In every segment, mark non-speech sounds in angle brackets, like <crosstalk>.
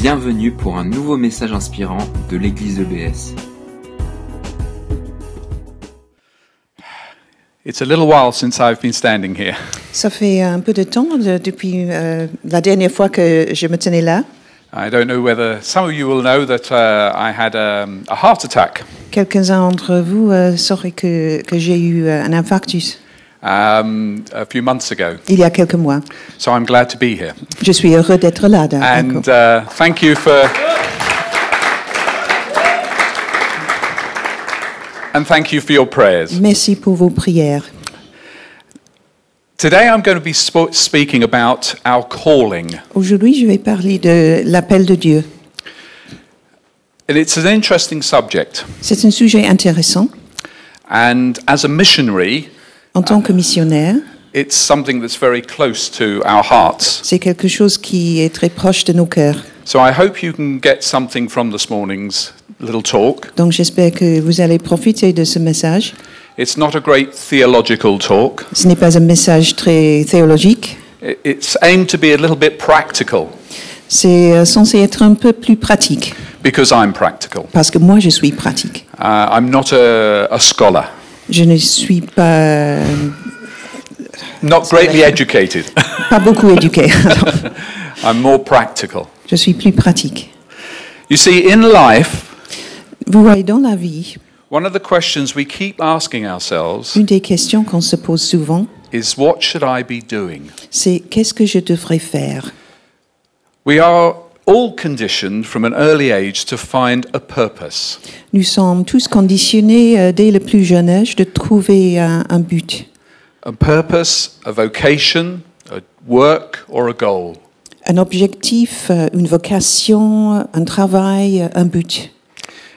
Bienvenue pour un nouveau message inspirant de l'église EBS. It's a little while since I've been standing here. Ça fait un peu de temps de- depuis euh, la dernière fois que je me tenais là. I don't know whether some of you will know that uh, I had um, a heart attack Quelques-uns d'entre vous euh, sauraient que, que j'ai eu euh, un infarctus um, a few months ago, il y a quelques mois. so I'm glad to be here. Je suis heureux d'être là. And uh, thank you for. And thank you for your prayers. Merci pour vos prières. Today I'm going to be speaking about our calling. Aujourd'hui, je vais parler de l'appel de Dieu. And it's an interesting subject. C'est un sujet intéressant. And as a missionary, En tant que missionnaire, it's something that's very close to our hearts. c'est quelque chose qui est très proche de nos cœurs. So I hope you can get something from this morning's little talk. Donc j'espère que vous allez profiter de ce message. It's not a great theological talk. Ce n'est pas un message très théologique. It's aimed to be a little bit practical C'est euh, censé être un peu plus pratique. because I'm practical. Parce que moi, je suis pratique. Uh, I'm not a, a scholar, Je ne suis pas, euh, not greatly educated. pas beaucoup <laughs> éduquée. I'm more practical. je suis plus pratique. You see, in life, Vous voyez, dans la vie, one of the questions we keep asking ourselves une des questions qu'on se pose souvent, is what should I be doing? c'est qu'est-ce que je devrais faire? We are all conditioned from an early age to find a purpose. Nous sommes tous conditionnés euh, dès le plus jeune âge de trouver un, un but, A purpose, a vocation, a work, or a goal. un objectif, euh, une vocation, un travail, un but.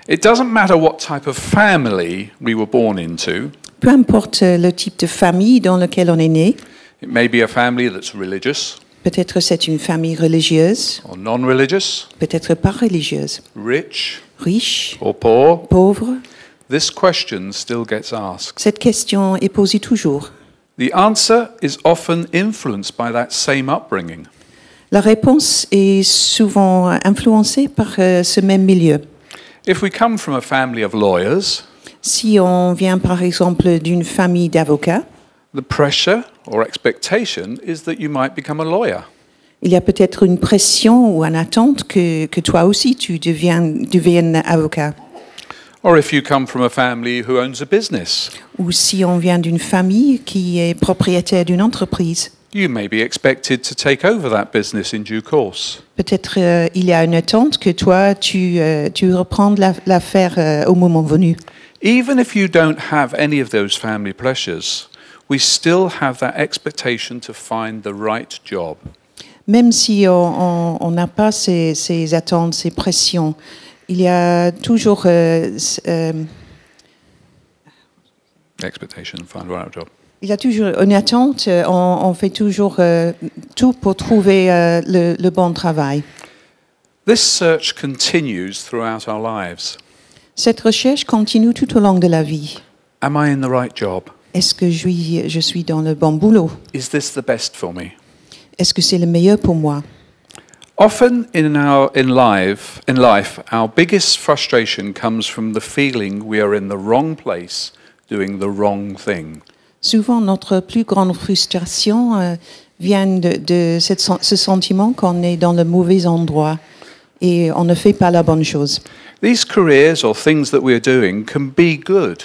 It doesn't matter what type of family we were born into. Peu importe le type de famille dans laquelle on est né, It may be a family that's religious peut-être c'est une famille religieuse, or non religious, peut-être pas religieuse, rich riche, or poor. pauvre. This question still gets asked. Cette question est posée toujours. The answer is often influenced by that same upbringing. La réponse est souvent influencée par euh, ce même milieu. If we come from a family of lawyers, Si on vient par exemple d'une famille d'avocats, the pressure or expectation is that you might become a lawyer. il y a peut-être une pression ou une attente que, que toi aussi tu deviennes, deviennes avocat. Or if you come from a family who owns a business, Ou si on vient d'une famille qui est propriétaire d'une entreprise, you may be expected to take over that business in due course. peut-être euh, il y a une attente que toi tu, euh, tu reprends la- l'affaire euh, au moment venu. Even if you don't have any of those family pressures, we still have that expectation to find the right job. Même si on n'a pas ces, ces attentes, ces pressions, il y a toujours euh, euh, Expectation to find the right job. Il y a toujours une attente, euh, on, on fait toujours euh, tout pour trouver le, le bon travail. This search continues throughout our lives. Cette recherche continue tout au long de la vie. Am I in the right job? Est-ce que je suis, je suis dans le bon boulot? Is this the best for me? Est-ce que c'est le meilleur pour moi? Often in our in life, in life, our biggest frustration comes from the feeling we are in the wrong place, doing the wrong thing. Souvent, notre plus grande frustration euh, vient de, de cette ce sentiment qu'on est dans le mauvais endroit et on ne fait pas la bonne chose. These careers or things that we're doing can be good,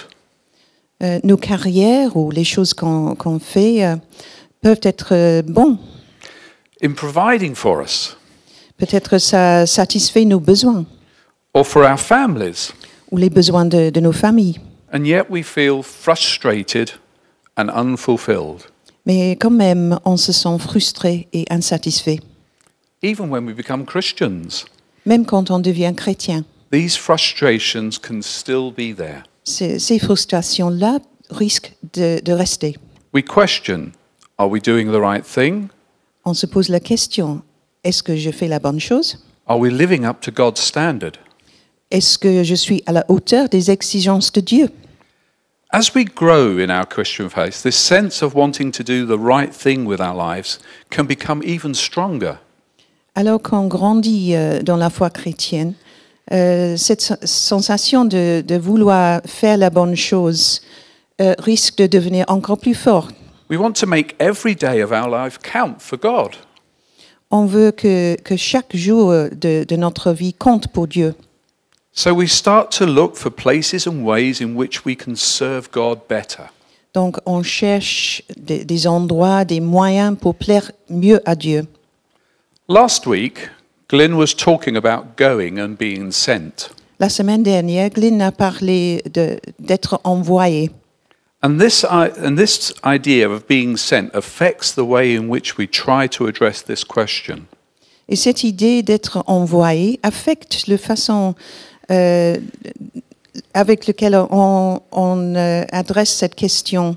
Euh, nos carrières ou les choses qu'on fait euh, peuvent être euh, bons. in providing for us Peut-être ça satisfait nos besoins. or for our families, ou les besoins de, de nos familles. and yet we feel frustrated and unfulfilled, Mais quand même, on se sent frustré et insatisfait, even when we become Christians. même quand on devient chrétien. These frustrations can still be there. Ces, ces frustrations-là risquent de, de rester. We question are we doing the right thing? On se pose la question, est-ce que je fais la bonne chose? Are we living up to God's standard? Est-ce que je suis à la hauteur des exigences de Dieu? As we grow in our Christian faith, this sense of wanting to do the right thing with our lives can become even stronger. Alors qu'on grandit euh, dans la foi chrétienne, euh, cette sen- sensation de, de vouloir faire la bonne chose euh, risque de devenir encore plus forte. We want to make every day of our life count for God. On veut que, que chaque jour de, de notre vie compte pour Dieu. So we start to look for places and ways in which we can serve God better. Donc on cherche des, des endroits, des moyens pour plaire mieux à Dieu. Last week, Glyn was talking about going and being sent. La semaine dernière, a parlé d'être envoyé. And this, i- and this idea of being sent affects the way in which we try to address this question. Et cette idée d'être envoyé affecte la façon euh, avec laquelle on, on, euh, adresse cette question.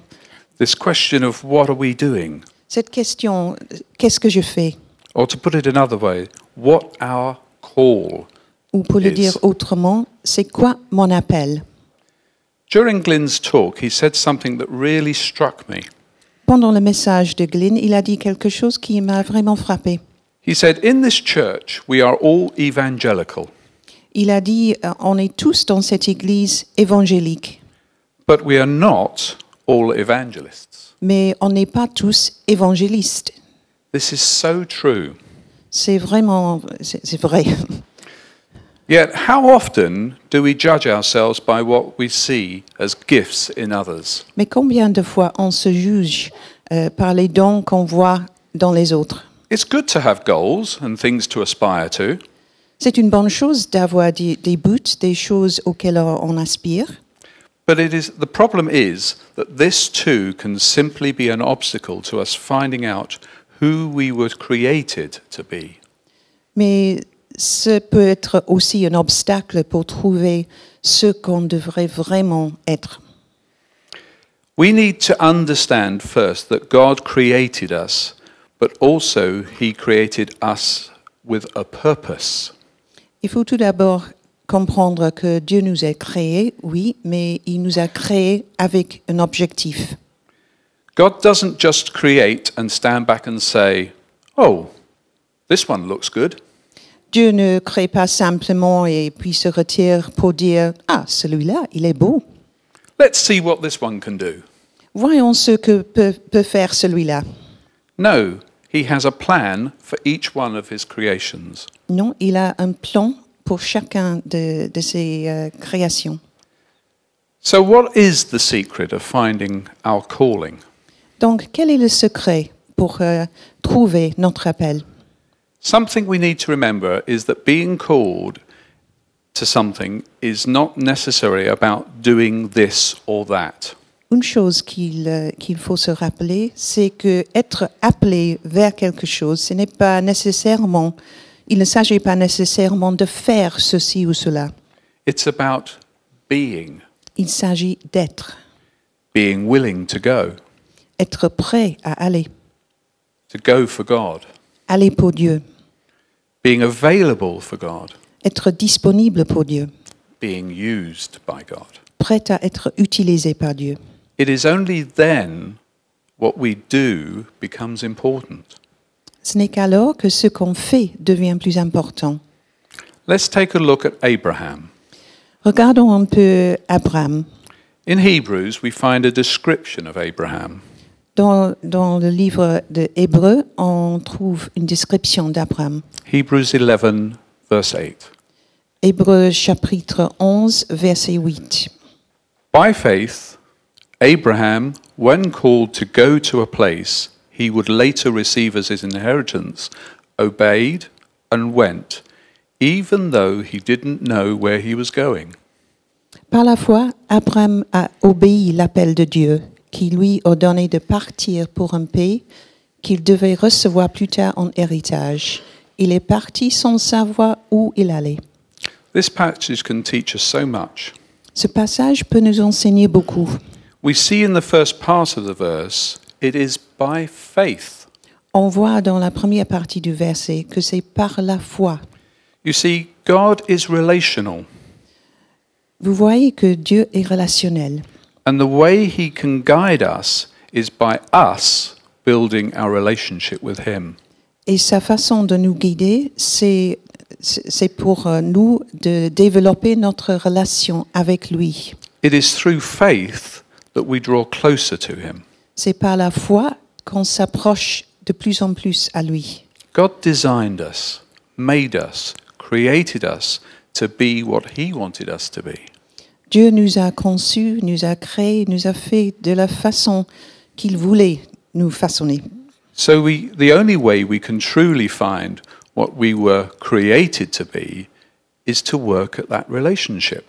This question of what are we doing? Cette question, euh, qu'est-ce que je fais? Or to put it another way, what our call? Ou pour le dire autrement, c'est quoi mon appel? During Glyn's talk, he said something that really struck me. Pendant le message de Glenn, il a dit quelque chose qui m'a vraiment frappé. He said, In this church, we are all evangelical, Il a dit, euh, on est tous dans cette église évangélique, but we are not all evangelists. mais on n'est pas tous évangélistes. This is so true. C'est vraiment, c'est vrai. Yet, how often do we judge ourselves by what we see as gifts in others? Mais combien de fois on se juge euh, par les dons qu'on voit dans les autres It's good to have goals and things to aspire to, C'est une bonne chose d'avoir des, des buts, des choses auxquelles on aspire, but it is, the problem is that this too can simply be an obstacle to us finding out who we were created to be. mais ce peut être aussi un obstacle pour trouver ce qu'on devrait vraiment être. We need to understand first that God created us, but also He created us with a purpose. Il faut tout d'abord comprendre que Dieu nous a créés, oui, mais il nous a créés avec un objectif. God doesn't just create and stand back and say, Oh, this one looks good. Dieu ne crée pas simplement et puis se retire pour dire Ah, celui-là, il est beau. Let's see what this one can do. Voyons ce que peut, peut faire celui-là. No, He has a plan for each one of His creations. Non, il a un plan pour chacun de, de ses euh, créations. So, what is the secret of finding our calling? Donc, quel est le secret pour euh, trouver notre appel? Something we need to remember is that being called to something is not necessarily about doing this or that. Une chose qu'il euh, qu'il faut se rappeler, c'est que être appelé vers quelque chose, ce n'est pas nécessairement, il ne s'agit pas nécessairement de faire ceci ou cela. It's about being, Il s'agit d'être, being willing to go, être prêt à aller, to go for God, aller pour Dieu, being available for God, être disponible pour Dieu, being used by God. prêt à être utilisé par Dieu. It is only then what we do becomes important. Ce n'est qu'alors que ce qu'on fait devient plus important. Let's take a look at Abraham. Regardons un peu Abraham. In Hebrews, we find a description of Abraham. Dans, dans le livre de Hébreu, on trouve une description d'Abraham. Hebrews 11, verse 8. Hébreu chapitre 11, verset 8. By faith, Abraham, when called to go to a place he would later receive as his inheritance, obeyed and went, even though he didn't know where he was going. Par la foi, Abraham a obéi l'appel de Dieu, qui lui ordonnait de partir pour un pays qu'il devait recevoir plus tard en héritage. Il est parti sans savoir où il allait. This passage can teach us so much. Ce passage peut nous enseigner beaucoup. We see in the first part of the verse, it is by faith. On voit dans la première partie du verset que c'est par la foi. You see, God is relational, Vous voyez que Dieu est relationnel. And the way he can guide us is by us building our relationship with him. Et sa façon de nous guider, c'est c'est pour euh, nous de développer notre relation avec lui. It is through faith that we draw closer to Him. C'est par la foi qu'on s'approche de plus en plus à lui. God designed us, made us, created us to be what He wanted us to be. Dieu nous a conçus, nous a créés, nous a fait de la façon qu'il voulait nous façonner. So we, the only way we can truly find what we were created to be is to work at that relationship.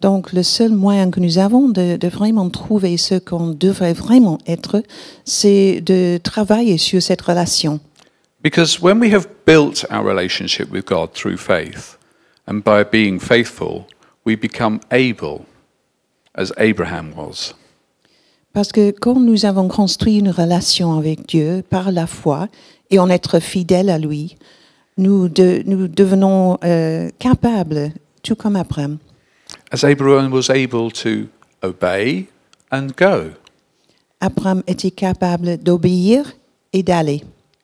Donc le seul moyen que nous avons de, de vraiment trouver ce qu'on devrait vraiment être, c'est de travailler sur cette relation. Because when we have built our relationship with God through faith, and by being faithful, we become able, as Abraham was. Parce que quand nous avons construit une relation avec Dieu par la foi et en être fidèle à lui, nous, de- nous devenons euh, capables, tout comme Abraham. As Abraham was able to obey and go, Abraham était capable d'obéir et d'aller,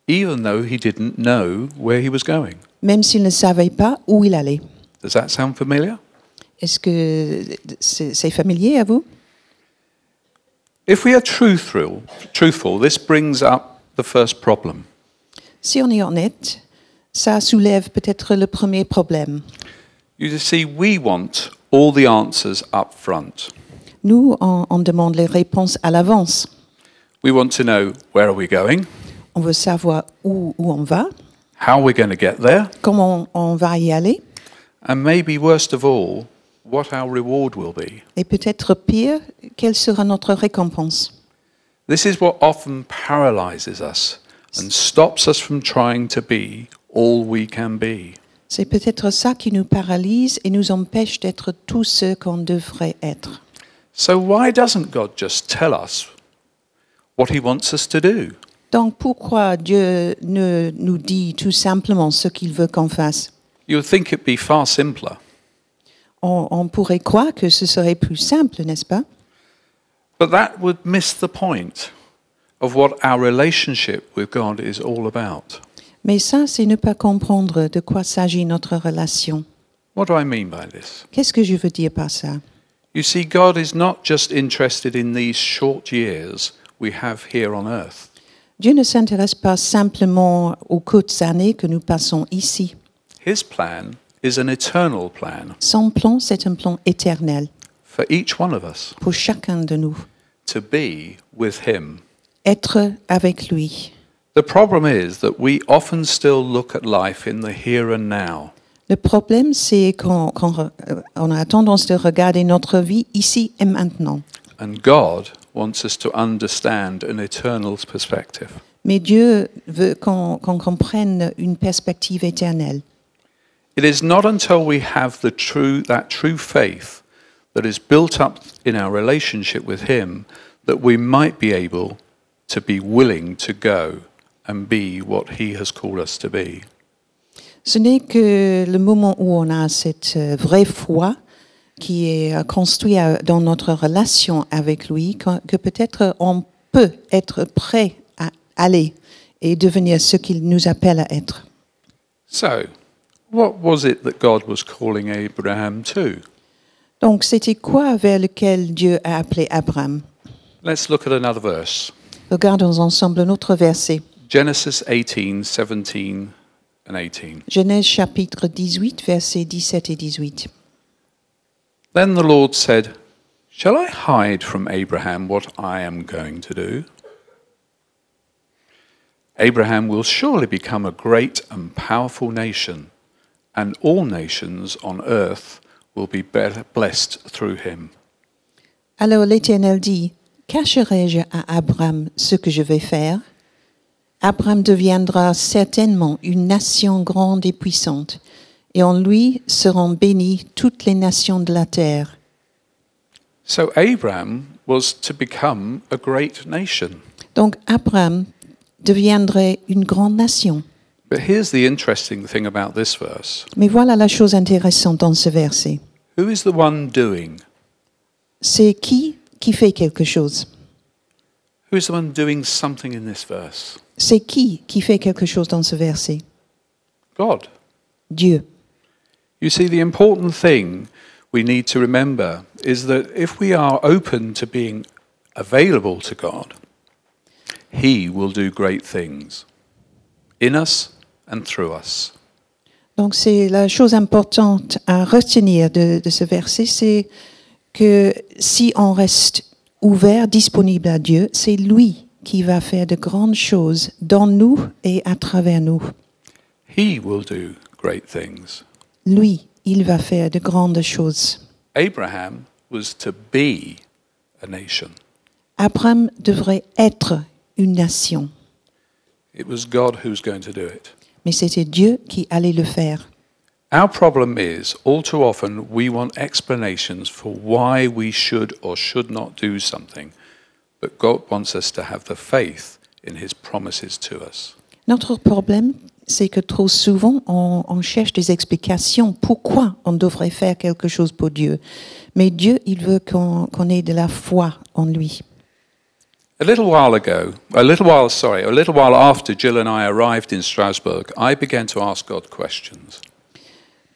even though he didn't know where he was going. même s'il ne savait pas où il allait. Does that sound familiar? Est-ce que c'est familier à vous? If we are truthful, truthful, this brings up the first problem. Si on est honnête, ça soulève peut-être le premier problème. You see, we want all the answers up front. Nous, on, on demande les réponses à l'avance. We want to know where are we going, On veut savoir où, où on va, how we're going to get there, comment on va y aller, and maybe worst of all, what our reward will be. et peut-être pire, quelle sera notre récompense. This is what often paralyzes us and stops us from trying to be all we can be. C'est peut-être ça qui nous paralyse et nous empêche d'être tout ce qu'on devrait être. So, why doesn't God just tell us what He wants us to do? Donc pourquoi Dieu ne nous dit tout simplement ce qu'il veut qu'on fasse You would think it'd be far simpler. On, on pourrait croire que ce serait plus simple, n'est-ce pas? But that would miss the point of what our relationship with God is all about. Mais ça, c'est ne pas comprendre de quoi s'agit notre relation. What do I mean by this? Qu'est-ce que je veux dire par ça? You see, God is not just interested in these short years we have here on earth. Dieu ne s'intéresse pas simplement aux courtes années que nous passons ici. His plan is an eternal plan Son plan, c'est un plan éternel for each one of us pour chacun de nous. to be with Him. Être avec lui. The problem is that we often still look at life in the here and now. Le problème, c'est qu'on re- euh, on a tendance de regarder notre vie ici et maintenant. And God wants us to understand an eternal perspective. Mais Dieu veut qu'on qu'on comprenne une perspective éternelle. It is not until we have the true, that true faith that is built up in our relationship with Him that we might be able to be willing to go and be what He has called us to be. Ce n'est que le moment où on a cette vraie foi qui est construite dans notre relation avec lui que, que peut-être on peut être prêt à aller et devenir ce qu'il nous appelle à être. So, what was it that God was calling Abraham to? Donc c'était quoi vers lequel Dieu a appelé Abraham Let's look at another verse Regardons ensemble un autre verset. Genesis 18, 17, and 18. Genèse chapitre 18, versets 17 et 18. Then the Lord said, Shall I hide from Abraham what I am going to do? Abraham will surely become a great and powerful nation, and all nations on earth will be blessed through him. Alors l'Éternel dit, Cacherai-je à Abraham ce que je vais faire? Abraham deviendra certainement une nation grande et puissante, et en lui seront bénies toutes les nations de la terre. So Abraham was to become a great nation. Donc Abraham deviendrait une grande nation. But here's the interesting thing about this verse Mais voilà la chose intéressante dans ce verset. Who is the one doing? C'est qui qui fait quelque chose Who is the one doing something in this verse? C'est qui qui fait quelque chose dans ce verset God. Dieu. You see, the important thing we need to remember is that if we are open to being available to God, He will do great things in us and through us. Donc c'est la chose importante à retenir de, de ce verset, c'est que si on reste ouvert, disponible à Dieu, c'est lui qui va faire de grandes choses dans nous et à travers nous. He will do great things. Lui, il va faire de grandes choses. Abraham was to be a nation. Abraham devrait être une nation, It was God who was going to do it. Mais c'était Dieu qui allait le faire. Our problem is, all too often, we want explanations for why we should or should not do something, but God wants us to have the faith in His promises to us. Notre problème, c'est que trop souvent, on, on cherche des explications pourquoi on devrait faire quelque chose pour Dieu. Mais Dieu, il veut qu'on qu'on ait de la foi en lui. A little while ago, a little while, sorry, a little while after Jill and I arrived in Strasbourg, I began to ask God questions.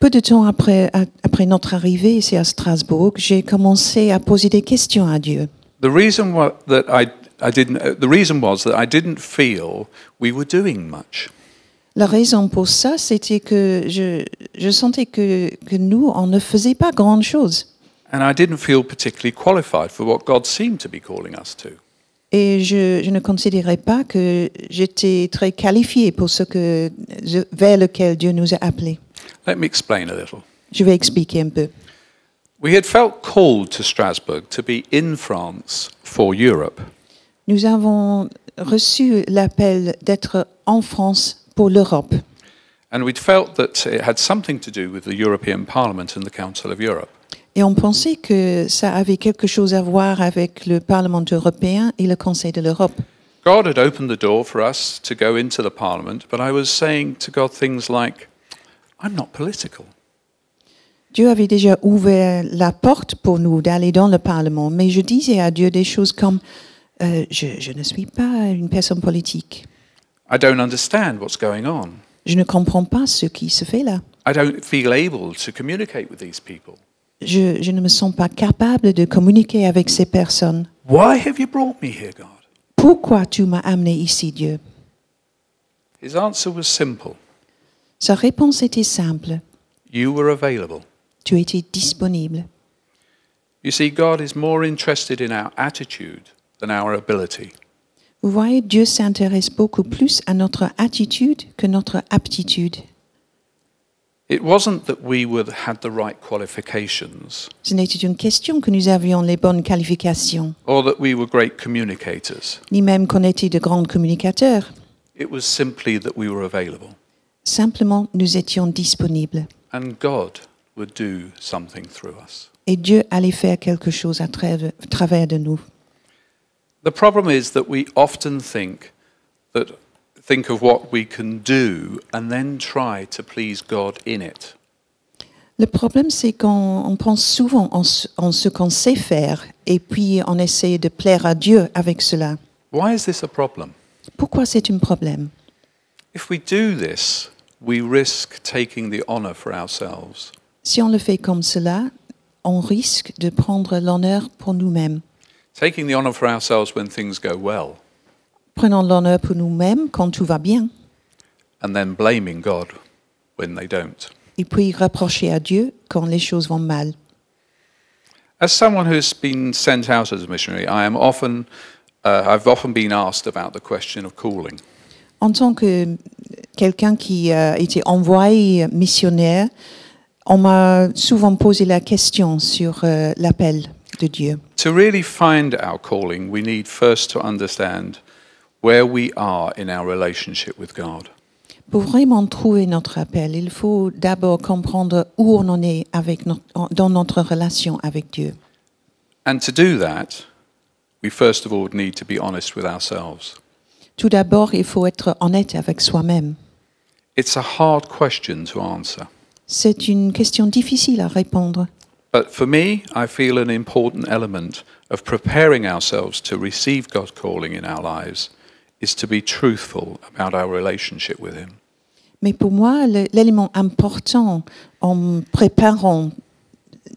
Peu de temps après, après notre arrivée ici à Strasbourg, j'ai commencé à poser des questions à Dieu. The reason wa- that I, I didn't, uh, the reason was that I didn't feel we were doing much. La raison pour ça, c'était que je, je sentais que, que nous, on ne faisait pas grand-chose. And I didn't feel particularly qualified for what God seemed to be calling us to. Et je, je ne considérais pas que j'étais très qualifiée pour ce que, vers lequel Dieu nous a appelés. Let me explain a little. Je vais expliquer un peu. We had felt called to Strasbourg to be in France for Europe. Nous avons reçu l'appel d'être en France pour l'Europe. And we'd felt that it had something to do with the European Parliament and the Council of Europe. Et on pensait que ça avait quelque chose à voir avec le Parlement européen et le Conseil de l'Europe. God had opened the door for us to go into the Parliament, but I was saying to God things like, I'm not political. Dieu avait déjà ouvert la porte pour nous d'aller dans le Parlement, mais je disais à Dieu des choses comme euh, je, je ne suis pas une personne politique. I don't understand what's going on. Je ne comprends pas ce qui se fait là. I don't feel able to communicate with these people. Je, je ne me sens pas capable de communiquer avec ces personnes. Why have you brought me here, God? Pourquoi tu m'as amené ici, Dieu? His answer was simple Sa réponse était simple. You were available. Tu étais disponible. You see, God is more interested in our attitude than our ability. Vous voyez, Dieu s'intéresse beaucoup plus à notre attitude que notre aptitude. It wasn't that we would, had the right qualifications Ce n'était une question que nous avions les bonnes qualifications, or that we were great communicators. ni même qu'on était de grands communicateurs. It was simply that we were available. Simplement, nous étions disponibles. And God would do something through us. Et Dieu allait faire quelque chose à travers, de nous. The problem is that we often think that think of what we can do and then try to please God in it. Le problème, c'est qu'on on pense souvent en, en ce qu'on sait faire et puis on essaie de plaire à Dieu avec cela. Why is this a problem? Pourquoi c'est un problème If we do this, we risk taking the honor for ourselves. Si on le fait comme cela, on risque de prendre l'honneur pour nous-mêmes. Taking the honor for ourselves when things go well, Prenons l'honneur pour nous-mêmes quand tout va bien and then blaming God when they don't. et puis reprocher à Dieu quand les choses vont mal. As someone who's been sent out as a missionary, I am often, uh, I've often been asked about the question of calling. En tant que quelqu'un qui a été envoyé missionnaire, on m'a souvent posé la question sur euh, l'appel de Dieu. To really find our calling, we need first to understand where we are in our relationship with God. Pour vraiment trouver notre appel, il faut d'abord comprendre où on en est avec notre- dans notre relation avec Dieu. And to do that, we first of all need to be honest with ourselves. Tout d'abord, il faut être honnête avec soi-même. It's a hard question to answer. C'est une question difficile à répondre. But for me, I feel an important element of preparing ourselves to receive God's calling in our lives is to be truthful about our relationship with Him. Mais pour moi, l'élément important en préparant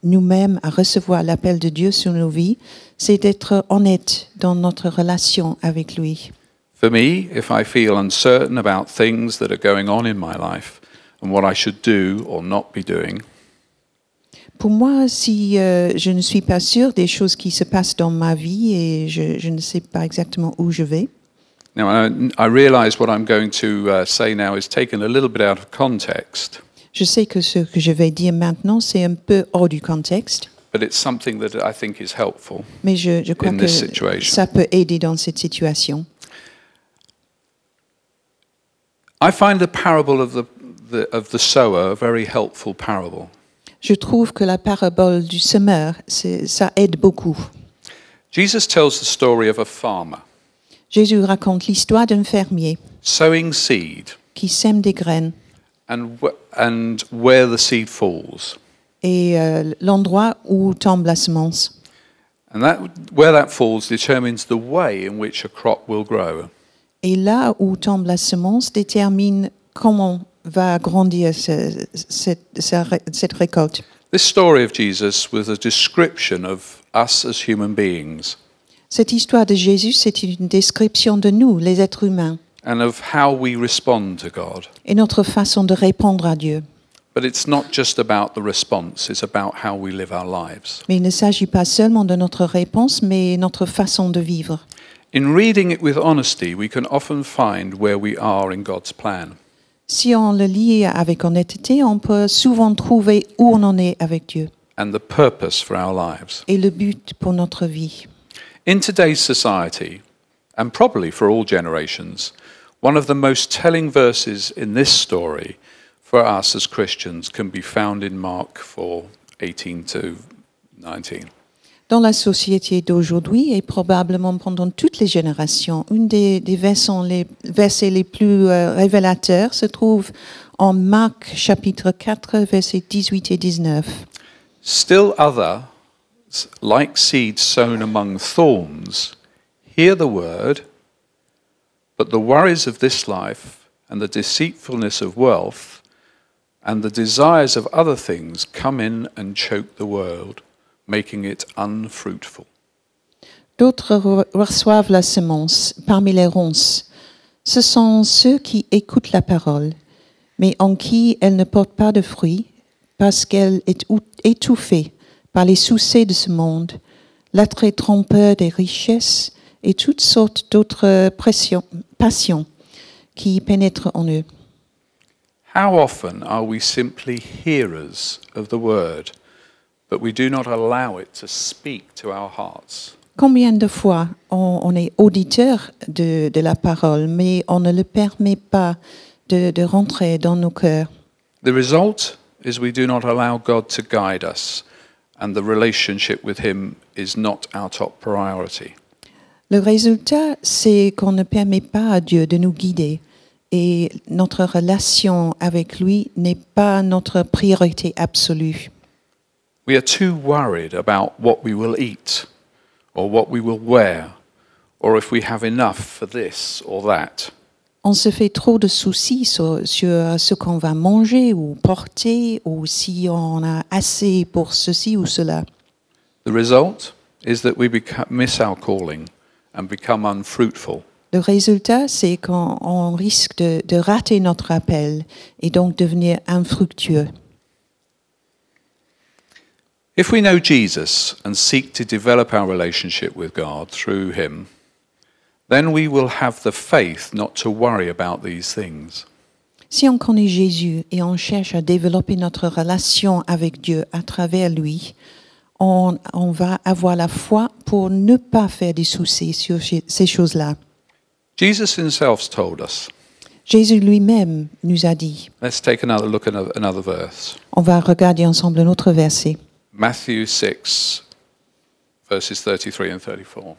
nous-mêmes à recevoir l'appel de Dieu sur nos vies, c'est d'être honnête dans notre relation avec lui. For me, if I feel uncertain about things that are going on in my life and what I should do or not be doing, Pour moi, si euh, je ne suis pas sûre des choses qui se passent dans ma vie et je, je ne sais pas exactement où je vais, now I, I realize what I'm going to uh, say now is taken a little bit out of context, je sais que ce que je vais dire maintenant, c'est un peu hors du contexte, but it's something that I think is helpful. mais je, je crois In que this situation. ça peut aider dans cette situation. I find the parable of the, the, of the sower a very helpful parable. Je trouve que la parabole du semeur, ça aide beaucoup. Jesus tells the story of a farmer Jésus raconte l'histoire d'un fermier sowing seed qui sème des graines and, wh- and where the seed falls. et euh, l'endroit où tombe la semence. And that, where that falls determines the way in which a crop will grow. Et là où tombe la semence détermine comment va grandir ce- cette, sa ré- cette récolte. This story of Jesus was a description of us as human beings Cette histoire de Jésus, c'est une description de nous, les êtres humains, and of how we respond to God. et notre façon de répondre à Dieu. But it's not just about the response, it's about how we live our lives. Mais il ne s'agit pas seulement de notre réponse, mais notre façon de vivre. In reading it with honesty, we can often find where we are in God's plan. Si on le lit avec honnêteté, on peut souvent trouver où on en est avec Dieu and the purpose for our lives. et le but pour notre vie. In today's society, and probably for all generations, one of the most telling verses in this story for us as Christians can be found in Mark 4 18 to 19. Dans la société d'aujourd'hui et probablement pendant toutes les générations, une des, des versets, les, versets les plus euh, révélateurs se trouve en Marc chapitre 4, versets 18 et 19. Still others, like seeds sown among thorns, hear the word, but the worries of this life and the deceitfulness of wealth and the desires of other things come in and choke the word, making it unfruitful. D'autres reçoivent la semence parmi les ronces. Ce sont ceux qui écoutent la parole, mais en qui elle ne porte pas de fruits, parce qu'elle est ou- étouffée par les soucis de ce monde, l'attrait trompeur des richesses et toutes sortes d'autres passions qui pénètrent en eux. How often are we simply hearers of the word, but we do not allow it to speak to our hearts? Combien de fois on, on est auditeur de, de la parole, mais on ne le permet pas de, de rentrer dans nos cœurs? The result is we do not allow God to guide us, and the relationship with Him is not our top priority. Le résultat, c'est qu'on ne permet pas à Dieu de nous guider et notre relation avec lui n'est pas notre priorité absolue. We are too worried about what we will eat, or what we will wear, or if we have enough for this or that. On se fait trop de soucis sur, sur ce qu'on va manger ou porter ou si on a assez pour ceci ou cela. The result is that we miss our calling and become unfruitful. Le résultat, c'est qu'on on risque de, de rater notre appel et donc devenir infructueux. If we know Jesus and seek to develop our relationship with God through Him, then we will have the faith not to worry about these things. Si on connaît Jésus et on cherche à développer notre relation avec Dieu à travers lui, on, on va avoir la foi pour ne pas faire des soucis sur ces choses-là. Jesus Himself told us. Jésus lui-même nous a dit, Let's take another look at another, verse. on va regarder ensemble un autre verset. Matthew 6, verses 33 and 34.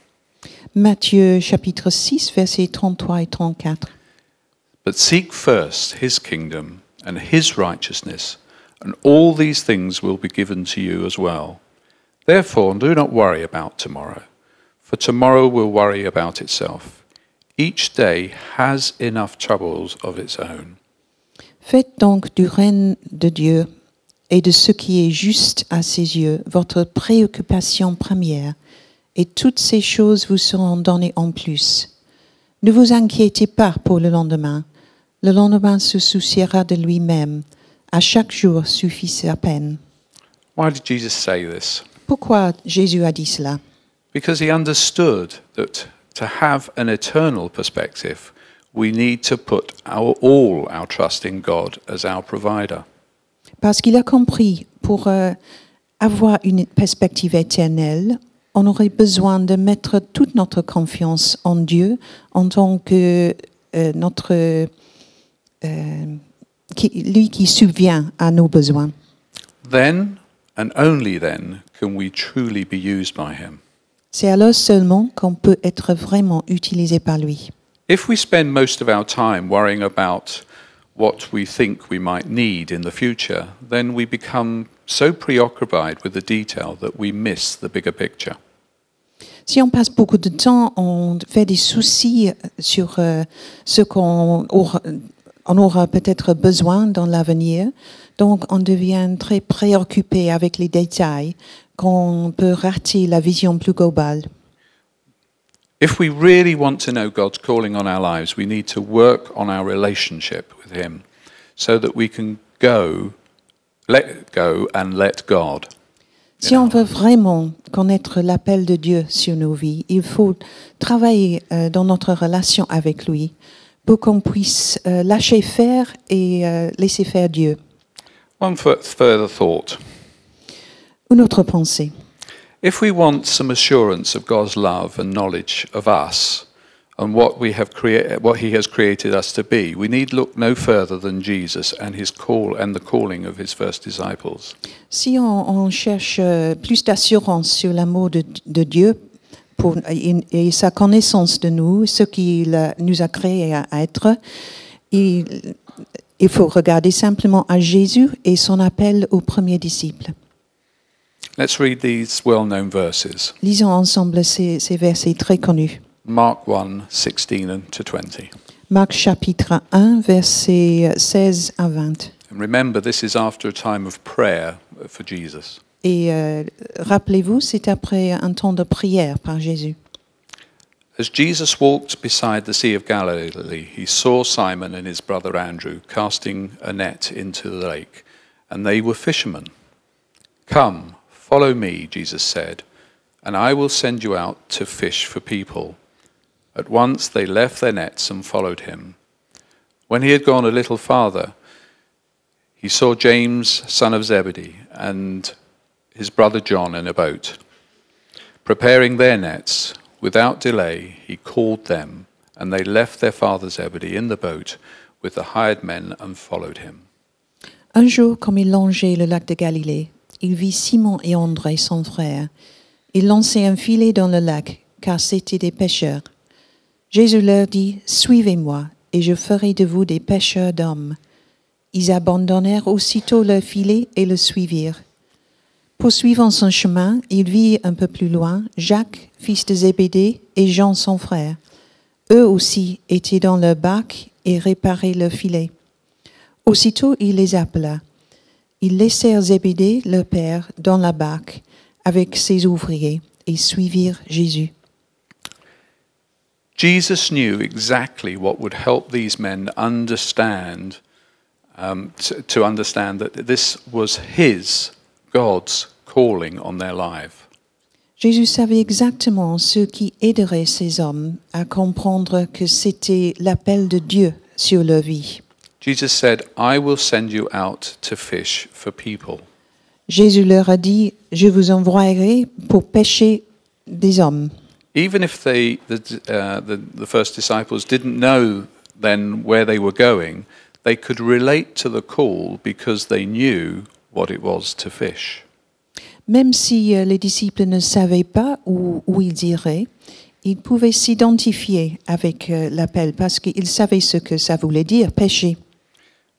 Matthieu chapitre 6, versets 33 et 34. But seek first his kingdom and his righteousness, and all these things will be given to you as well. Therefore, do not worry about tomorrow, for tomorrow will worry about itself. Each day has enough troubles of its own. Faites donc du règne de Dieu et de ce qui est juste à ses yeux votre préoccupation première, et toutes ces choses vous seront données en plus. Ne vous inquiétez pas pour le lendemain. Le lendemain se souciera de lui-même. À chaque jour suffit sa peine. Why did Jesus say this? Pourquoi Jésus a dit cela? Because he understood that to have an eternal perspective, we need to put our, all our trust in God as our provider. Parce qu'il a compris, pour euh, avoir une perspective éternelle, on aurait besoin de mettre toute notre confiance en Dieu en tant que euh, notre, euh, qui- lui qui subvient à nos besoins. Then and only then can we truly be used by him. C'est alors seulement qu'on peut être vraiment utilisé par lui. If we spend most of our time worrying about what we think we might need in the future, then we become so preoccupied with the detail that we miss the bigger picture. Si on passe beaucoup de temps, on fait des soucis sur euh, ce qu'on aura, on aura peut-être besoin dans l'avenir. Donc, on devient très préoccupé avec les détails qu'on peut rater la vision plus globale. If we really want to know God's calling on our lives, we need to work on our relationship with Him so that we can go, let go, and let God. Si on veut vraiment connaître l'appel de Dieu sur nos vies, il faut travailler euh, dans notre relation avec lui pour qu'on puisse euh, lâcher faire et euh, laisser faire Dieu. One fu- further thought. Une autre pensée. If we want some assurance of God's love and knowledge of us and what we have crea- what He has created us to be, we need look no further than Jesus and His call and the calling of His first disciples. Si on, on cherche euh, plus d'assurance sur l'amour de, de Dieu pour, et, et sa connaissance de nous, ce qu'il nous a créés à être, il, il faut regarder simplement à Jésus et son appel aux premiers disciples. Let's read these well-known verses. Lisons ensemble ces, ces versets très connus. Mark 1, 16 and to 20. Marc chapitre 1, versets 16 à 20. And remember, this is after a time of prayer for Jesus. Et euh, rappelez-vous, c'est après un temps de prière par Jésus. As Jesus walked beside the Sea of Galilee, he saw Simon and his brother Andrew casting a net into the lake, and they were fishermen. Come, follow me, Jesus said, and I will send you out to fish for people. At once they left their nets and followed him. When he had gone a little farther, he saw James, son of Zebedee, and his brother John in a boat, preparing their nets. Without delay, he called them, and they left their father Zebedee in the boat with the hired men and followed him. Un jour, comme il longeait le lac de Galilée, il vit Simon et André, son frère. Ils lançaient un filet dans le lac, car c'étaient des pêcheurs. Jésus leur dit, Suivez-moi, et je ferai de vous des pêcheurs d'hommes. Ils abandonnèrent aussitôt leur filet et le suivirent. Poursuivant son chemin, il vit un peu plus loin Jacques, fils de Zébédée, et Jean, son frère. Eux aussi étaient dans leur barque et réparaient leur filet. Aussitôt il les appela. Ils laissèrent Zébédée, leur père, dans la barque avec ses ouvriers et suivirent Jésus. Jesus knew exactly what would help these men understand, um, to, to understand that this was His, God's, calling on their life. Jésus savait exactement ce qui aiderait ces hommes à comprendre que c'était l'appel de Dieu sur leur vie. Jesus said, I will send you out to fish for people. Jésus leur a dit, je vous envoierai pour pêcher des hommes. Even if they, the, uh, the, the first disciples didn't know then where they were going, they could relate to the call because they knew what it was to fish. Même si euh, les disciples ne savaient pas où, où ils iraient, ils pouvaient s'identifier avec euh, l'appel parce qu'ils savaient ce que ça voulait dire, pêcher.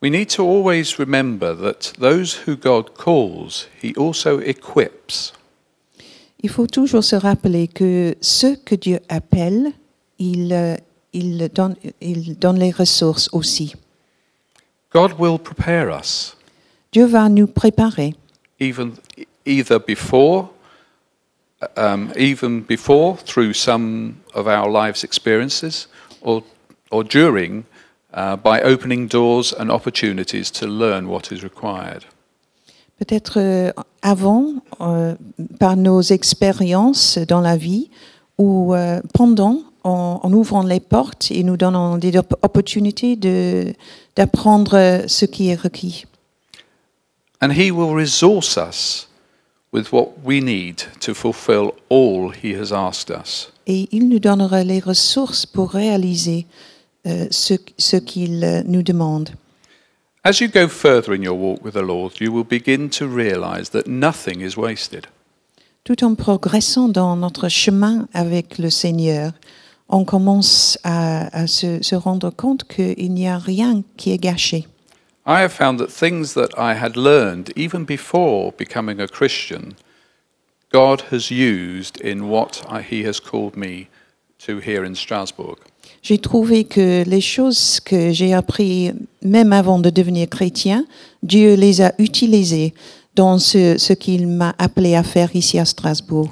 We need to always remember that those who God calls, He also equips. Il faut toujours se rappeler que ceux que Dieu appelle, il, euh, il donne, il donne les ressources aussi. God will prepare us, Dieu va nous préparer, even either before, um, even before through some of our lives' experiences, or or during uh, by opening doors and opportunities to learn what is required. Peut-être euh, avant, euh, par nos expériences dans la vie, ou euh, pendant, en, en ouvrant les portes et nous donnant des op- opportunités d'apprendre ce qui est requis. And He will resource us with what we need to fulfill all He has asked us. Et il nous donnera les ressources pour réaliser euh, ce, ce qu'il nous demande. As you go further in your walk with the Lord, you will begin to realize that nothing is wasted. Tout en progressant dans notre chemin avec le Seigneur, on commence à, à se, se rendre compte qu'il n'y a rien qui est gâché. I have found that things that I had learned even before becoming a Christian, God has used in what I, He has called me to here in Strasbourg. J'ai trouvé que les choses que j'ai apprises même avant de devenir chrétien, Dieu les a utilisées dans ce, ce qu'il m'a appelé à faire ici à Strasbourg.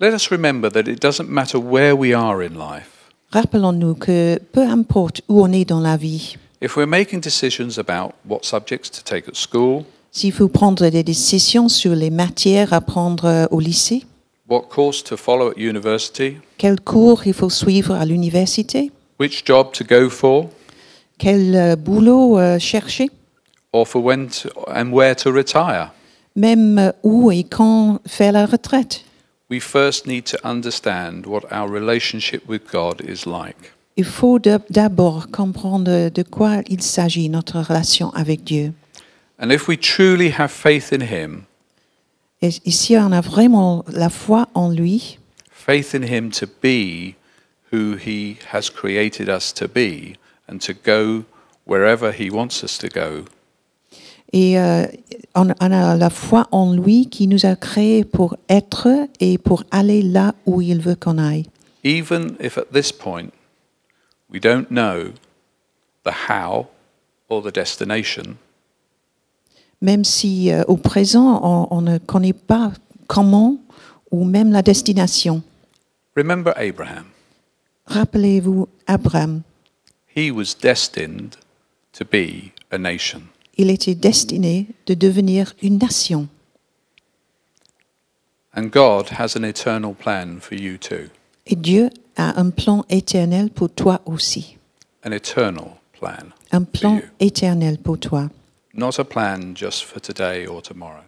Let us remember that it doesn't matter where we are in life. Rappelons-nous que peu importe où on est dans la vie, If we're making decisions about what subjects to take at school, s'il faut prendre des décisions sur les matières à prendre euh, au lycée, what course to follow at university, quel cours il faut suivre à l'université, which job to go for, quel euh, boulot euh, chercher, or for when to, and where to retire, même euh, où et quand faire la retraite. we first need to understand what our relationship with God is like. Il faut d'ab- d'abord comprendre de quoi il s'agit, notre relation avec Dieu. And if we truly have faith in Him, Et ici, on a vraiment la foi en lui, faith in Him to be who He has created us to be and to go wherever He wants us to go, et euh, on, on a la foi en lui qui nous a créés pour être et pour aller là où il veut qu'on aille. even if at this point we don't know the how or the destination, Même si euh, au présent, on, on ne connaît pas comment ou même la destination. remember Abraham. Rappelez-vous Abraham, He was destined to be a nation. il était destiné de devenir une nation. And God has an eternal plan for you too. Et Dieu a un plan éternel pour toi aussi. An eternal plan. Un plan éternel pour toi. Not a plan just for today or tomorrow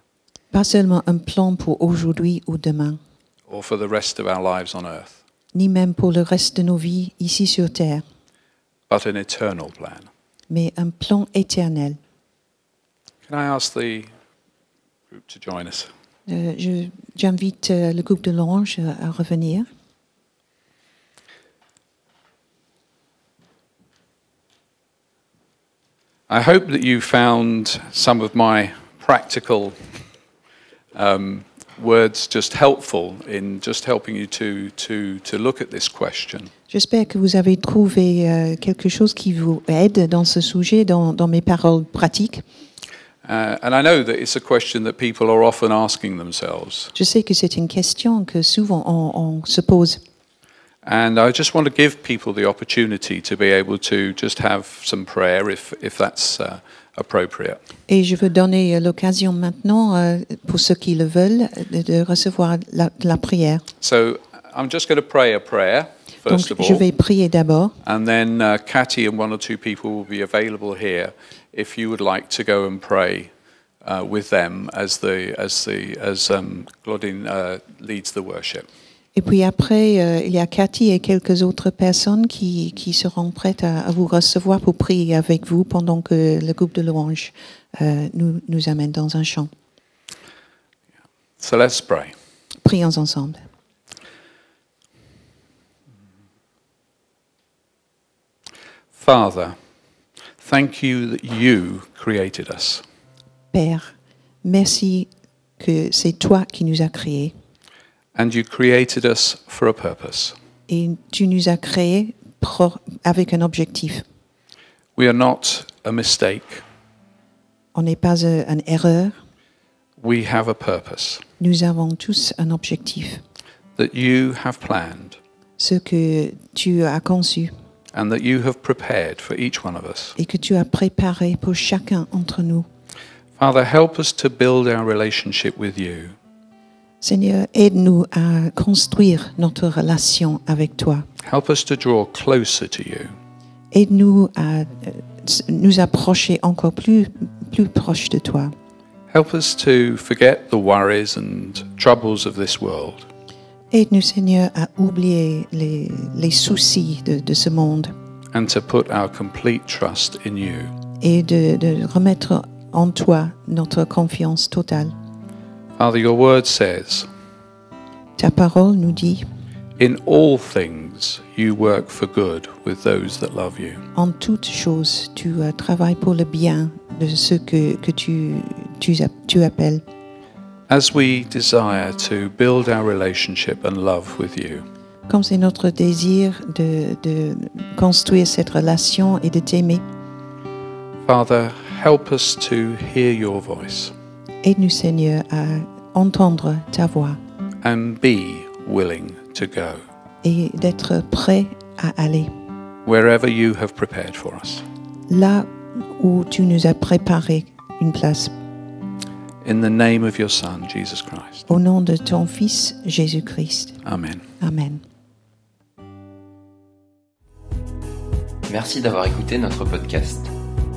Pas seulement un plan pour aujourd'hui ou demain, or for the rest of our lives on earth, ni même pour le reste de nos vies ici sur Terre, but an eternal plan. mais un plan éternel. Can I ask the group to join us? Euh, je- J'invite euh, le groupe de l'Orange euh, à revenir. I hope that you found some of my practical um, words just helpful in just helping you to, to, to look at this question. J'espère que vous avez trouvé euh, quelque chose qui vous aide dans ce sujet, dans, dans mes paroles pratiques. Uh, and I know that it's a question that people are often asking themselves. Je sais que c'est une question que souvent on, on se pose. And I just want to give people the opportunity to be able to just have some prayer if, if that's uh, appropriate. Et je veux donner euh, l'occasion maintenant, euh, pour ceux qui le veulent, de, de recevoir la, la prière. So I'm just going to pray a prayer, Donc, first of je all. vais prier d'abord. And then uh, Catty and one or two people will be available here if you would like to go and pray uh, with them as the as the as um, Claudine uh, leads the worship. Et puis après, euh, il y a Cathy et quelques autres personnes qui, qui seront prêtes à, à vous recevoir pour prier avec vous pendant que le groupe de l'Orange euh, nous, nous amène dans un chant. So let's pray. Prions ensemble. Father, thank you that you created us. Père, merci que c'est toi qui nous as créés And you created us for a purpose. et tu nous as créés pro- avec un objectif. We are not a mistake. On n'est pas euh, une erreur. We have a purpose Nous avons tous un objectif. that you have planned Ce que tu as conçu and that you have prepared for each one of us. et que tu as préparé pour chacun d'entre nous. Father, help us to build our relationship with you. Seigneur, aide-nous à construire notre relation avec toi. Help us to draw closer to you. Aide-nous à euh, nous approcher encore plus, plus proche de toi. Help us to forget the worries and troubles of this world Aide-nous, Seigneur, à oublier les, les soucis de, de ce monde and to put our complete trust in you. et de, de remettre en toi notre confiance totale. Father, your word says, Ta parole nous dit, In all things you work for good with those that love you. en toutes choses, tu euh, travailles pour le bien de ceux que, que tu, tu, tu appelles. As we desire to build our relationship and love with you, Comme c'est notre désir de, de construire cette relation et de t'aimer, Father, help us to hear your voice aide-nous, Seigneur, à entendre ta voix and be willing to go et d'être prêt à aller wherever you have prepared for us. là où tu nous as préparé une place. In the name of your Son, Jesus Christ. Au nom de ton Fils Jésus-Christ. Amen. Amen. Merci d'avoir écouté notre podcast.